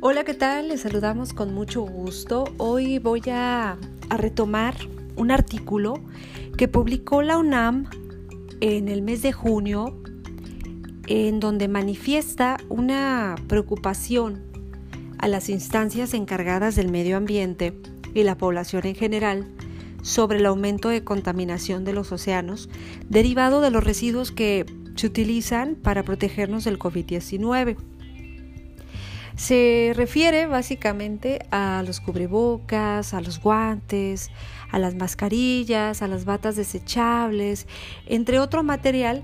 Hola, ¿qué tal? Les saludamos con mucho gusto. Hoy voy a, retomar un artículo que publicó la UNAM en el mes de junio, en donde manifiesta una preocupación a las instancias encargadas del medio ambiente y la población en general sobre el aumento de contaminación de los océanos derivado de los residuos que se utilizan para protegernos del COVID-19. Se refiere básicamente a los cubrebocas, a los guantes, a las mascarillas, a las batas desechables, entre otro material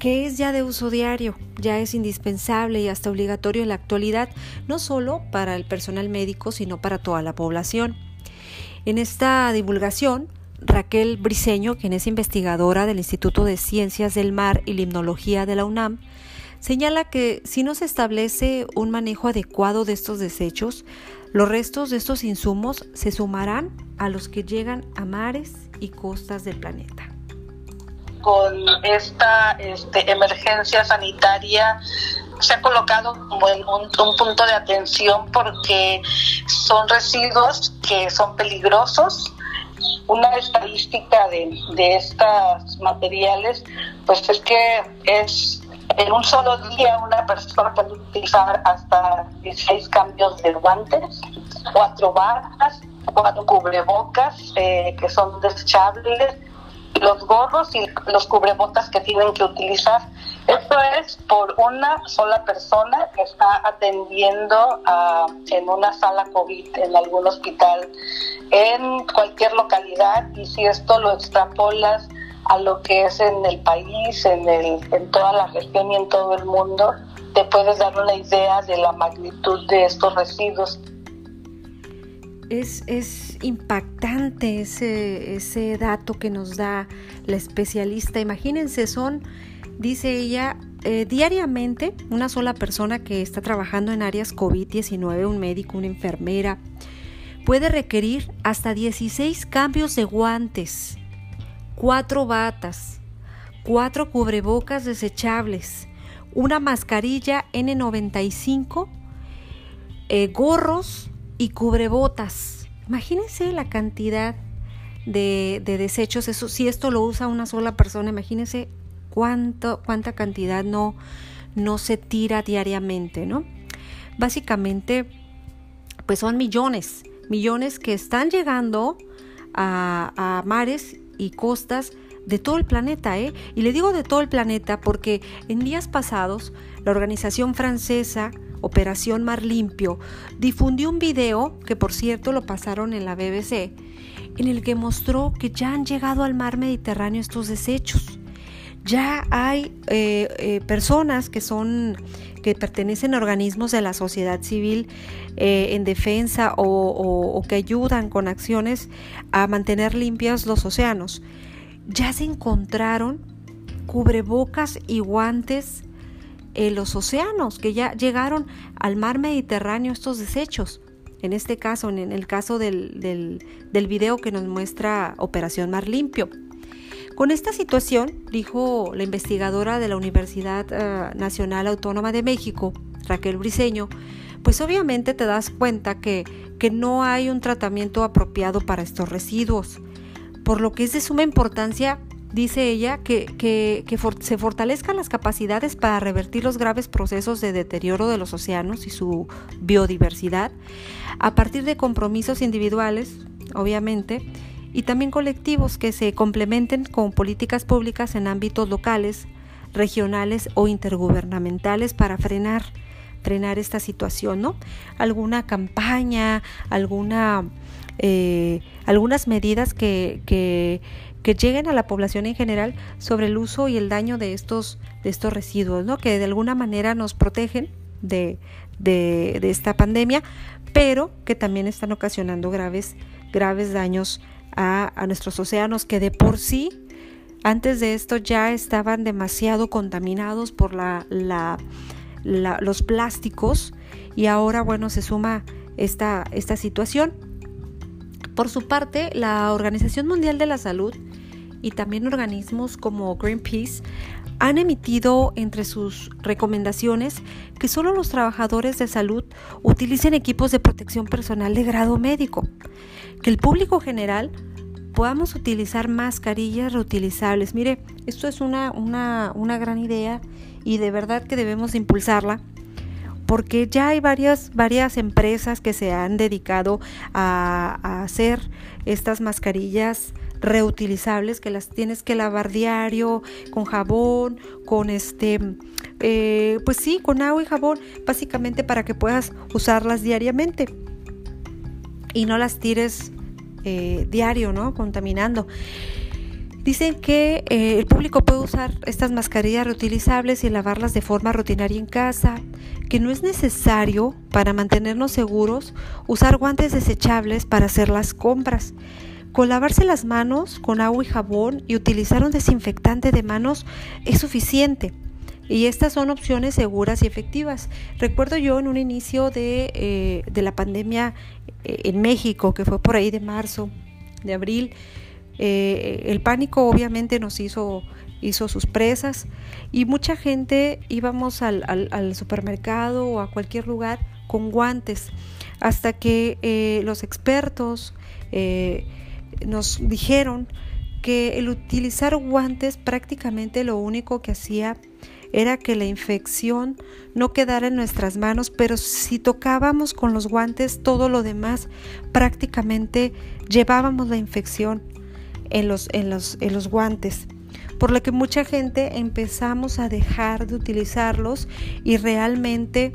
que es ya de uso diario, ya es indispensable y hasta obligatorio en la actualidad, no solo para el personal médico, sino para toda la población. En esta divulgación, Raquel Briceño, quien es investigadora del Instituto de Ciencias del Mar y Limnología de la UNAM, señala que si no se establece un manejo adecuado de estos desechos, los restos de estos insumos se sumarán a los que llegan a mares y costas del planeta. Con esta este, emergencia sanitaria se ha colocado como en un, punto de atención porque son residuos que son peligrosos una estadística de, de estos materiales, pues es que es en un solo día una persona puede utilizar hasta 16 cambios de guantes, cuatro batas, cuatro cubrebocas eh, que son desechables, los gorros y los cubrebotas que tienen que utilizar. Esto es por una sola persona que está atendiendo en una sala COVID en algún hospital en cualquier localidad y si esto lo extrapolas a lo que es en el país, en, el, en toda la región y en todo el mundo, te puedes dar una idea de la magnitud de estos residuos. Es, es impactante ese, ese dato que nos da la especialista. Imagínense, son, dice ella, eh, diariamente una sola persona que está trabajando en áreas COVID-19, un médico, una enfermera, puede requerir hasta 16 cambios de guantes cuatro batas, cuatro cubrebocas desechables, una mascarilla N95, eh, gorros y cubrebotas. Imagínense la cantidad de, desechos. Eso, si esto lo usa una sola persona, imagínense cuánto, cuánta cantidad no, no se tira diariamente, ¿no? Básicamente, pues son millones, millones que están llegando a, a mares y costas de todo el planeta, ¿eh? Y le digo de todo el planeta porque en días pasados la organización francesa Operación Mar Limpio difundió un video, que por cierto lo pasaron en la BBC, en el que mostró que ya han llegado al mar Mediterráneo estos desechos. Ya hay eh, eh, personas que son que pertenecen a organismos de la sociedad civil eh, en defensa o, que ayudan con acciones a mantener limpios los océanos. Ya se encontraron cubrebocas y guantes en los océanos, que ya llegaron al mar Mediterráneo estos desechos. En este caso, en el caso del, del, del video que nos muestra Operación Mar Limpio. Con esta situación, dijo la investigadora de la Universidad eh, Nacional Autónoma de México, Raquel Briceño, pues obviamente te das cuenta que, que no hay un tratamiento apropiado para estos residuos, por lo que es de suma importancia dice ella, que, que, se fortalezcan las capacidades para revertir los graves procesos de deterioro de los océanos y su biodiversidad a partir de compromisos individuales, obviamente, y también colectivos que se complementen con políticas públicas en ámbitos locales, regionales o intergubernamentales para frenar frenar esta situación, ¿no? Alguna campaña, alguna, eh, algunas medidas que, que, que, lleguen a la población en general sobre el uso y el daño de estos, de estos residuos, ¿no? Que de alguna manera nos protegen de, de, de esta pandemia, pero que también están ocasionando graves, graves daños a, nuestros océanos que de por sí antes de esto ya estaban demasiado contaminados por la, los plásticos y ahora bueno se suma esta, esta situación. Por su parte, la Organización Mundial de la Salud y también organismos como Greenpeace han emitido entre sus recomendaciones que solo los trabajadores de salud utilicen equipos de protección personal de grado médico, que el público general podamos utilizar mascarillas reutilizables. Mire, esto es una, una, gran idea y de verdad que debemos impulsarla porque ya hay varias, varias empresas que se han dedicado a, a hacer estas mascarillas reutilizables que las tienes que lavar diario con jabón, con este, eh, pues sí, con agua y jabón, básicamente para que puedas usarlas diariamente y no las tires eh, diario, ¿no? Contaminando. Dicen que eh, el público puede usar estas mascarillas reutilizables y lavarlas de forma rutinaria en casa, que no es necesario para mantenernos seguros usar guantes desechables para hacer las compras. Con lavarse las manos con agua y jabón y utilizar un desinfectante de manos es suficiente. Y estas son opciones seguras y efectivas. Recuerdo yo en un inicio de, eh, la pandemia eh, en México, que fue por ahí de marzo, de abril, eh, el pánico obviamente nos hizo, hizo sus presas y mucha gente íbamos al, al supermercado o a cualquier lugar con guantes hasta que los expertos nos dijeron que el utilizar guantes prácticamente lo único que hacía era que la infección no quedara en nuestras manos, pero si tocábamos con los guantes todo lo demás, prácticamente llevábamos la infección en los, en los, en los guantes. Por lo que mucha gente empezamos a dejar de utilizarlos y realmente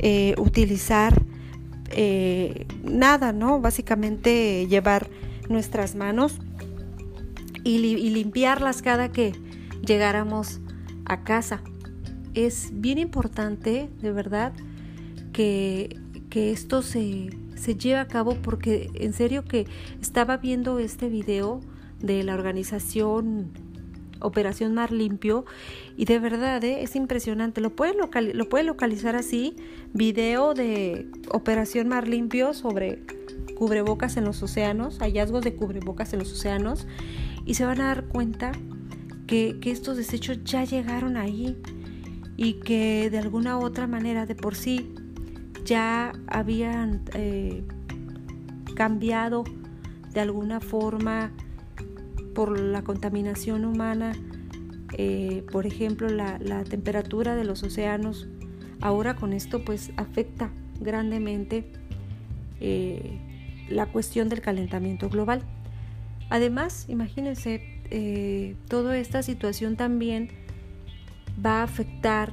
eh, utilizar eh, nada, ¿no? Básicamente llevar nuestras manos y, limpiarlas cada que llegáramos a casa. Es bien importante, de verdad, que, esto se, se lleve a cabo porque en serio que estaba viendo este video de la organización Operación Mar Limpio y de verdad ¿eh? es impresionante. Lo puede, lo localizar así, video de Operación Mar Limpio sobre cubrebocas en los océanos, hallazgos de cubrebocas en los océanos, y se van a dar cuenta que, estos desechos ya llegaron ahí y que de alguna u otra manera de por sí ya habían eh, cambiado de alguna forma por la contaminación humana, eh, por ejemplo la, temperatura de los océanos, ahora con esto pues afecta grandemente eh, la cuestión del calentamiento global. Además, imagínense, eh, toda esta situación también va a afectar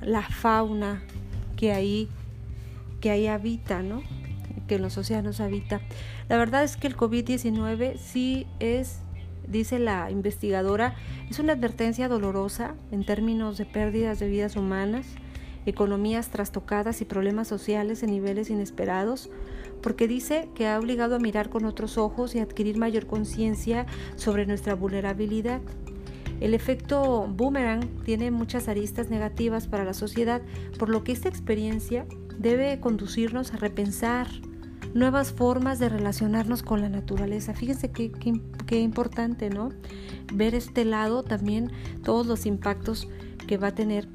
la fauna que ahí, que ahí habita, ¿no? que en los océanos habita. La verdad es que el COVID-19 sí es, dice la investigadora, es una advertencia dolorosa en términos de pérdidas de vidas humanas, economías trastocadas y problemas sociales en niveles inesperados, porque dice que ha obligado a mirar con otros ojos y adquirir mayor conciencia sobre nuestra vulnerabilidad. El efecto boomerang tiene muchas aristas negativas para la sociedad, por lo que esta experiencia debe conducirnos a repensar nuevas formas de relacionarnos con la naturaleza. Fíjense qué, qué, importante, ¿no? Ver este lado también, todos los impactos que va a tener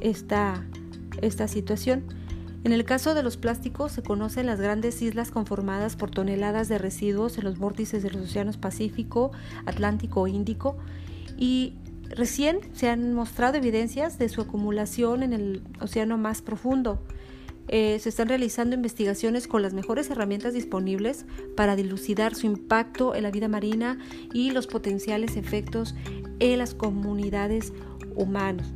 esta, esta situación. En el caso de los plásticos se conocen las grandes islas conformadas por toneladas de residuos en los vórtices de los océanos Pacífico, Atlántico e Índico y recién se han mostrado evidencias de su acumulación en el océano más profundo. Eh, se están realizando investigaciones con las mejores herramientas disponibles para dilucidar su impacto en la vida marina y los potenciales efectos en las comunidades humanas.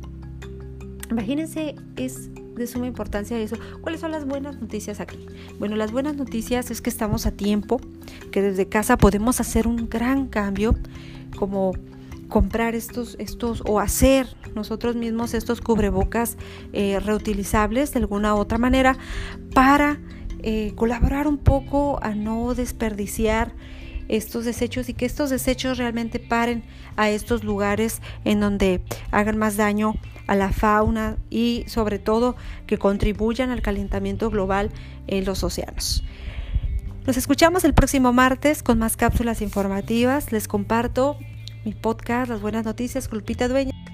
Imagínense, es de suma importancia eso. ¿Cuáles son las buenas noticias aquí? Bueno, las buenas noticias es que estamos a tiempo, que desde casa podemos hacer un gran cambio, como comprar estos, estos o hacer nosotros mismos estos cubrebocas eh, reutilizables de alguna u otra manera para eh, colaborar un poco a no desperdiciar estos desechos y que estos desechos realmente paren a estos lugares en donde hagan más daño a la fauna y sobre todo que contribuyan al calentamiento global en los océanos. Nos escuchamos el próximo martes con más cápsulas informativas. Les comparto mi podcast Las Buenas Noticias con Lupita Dueña.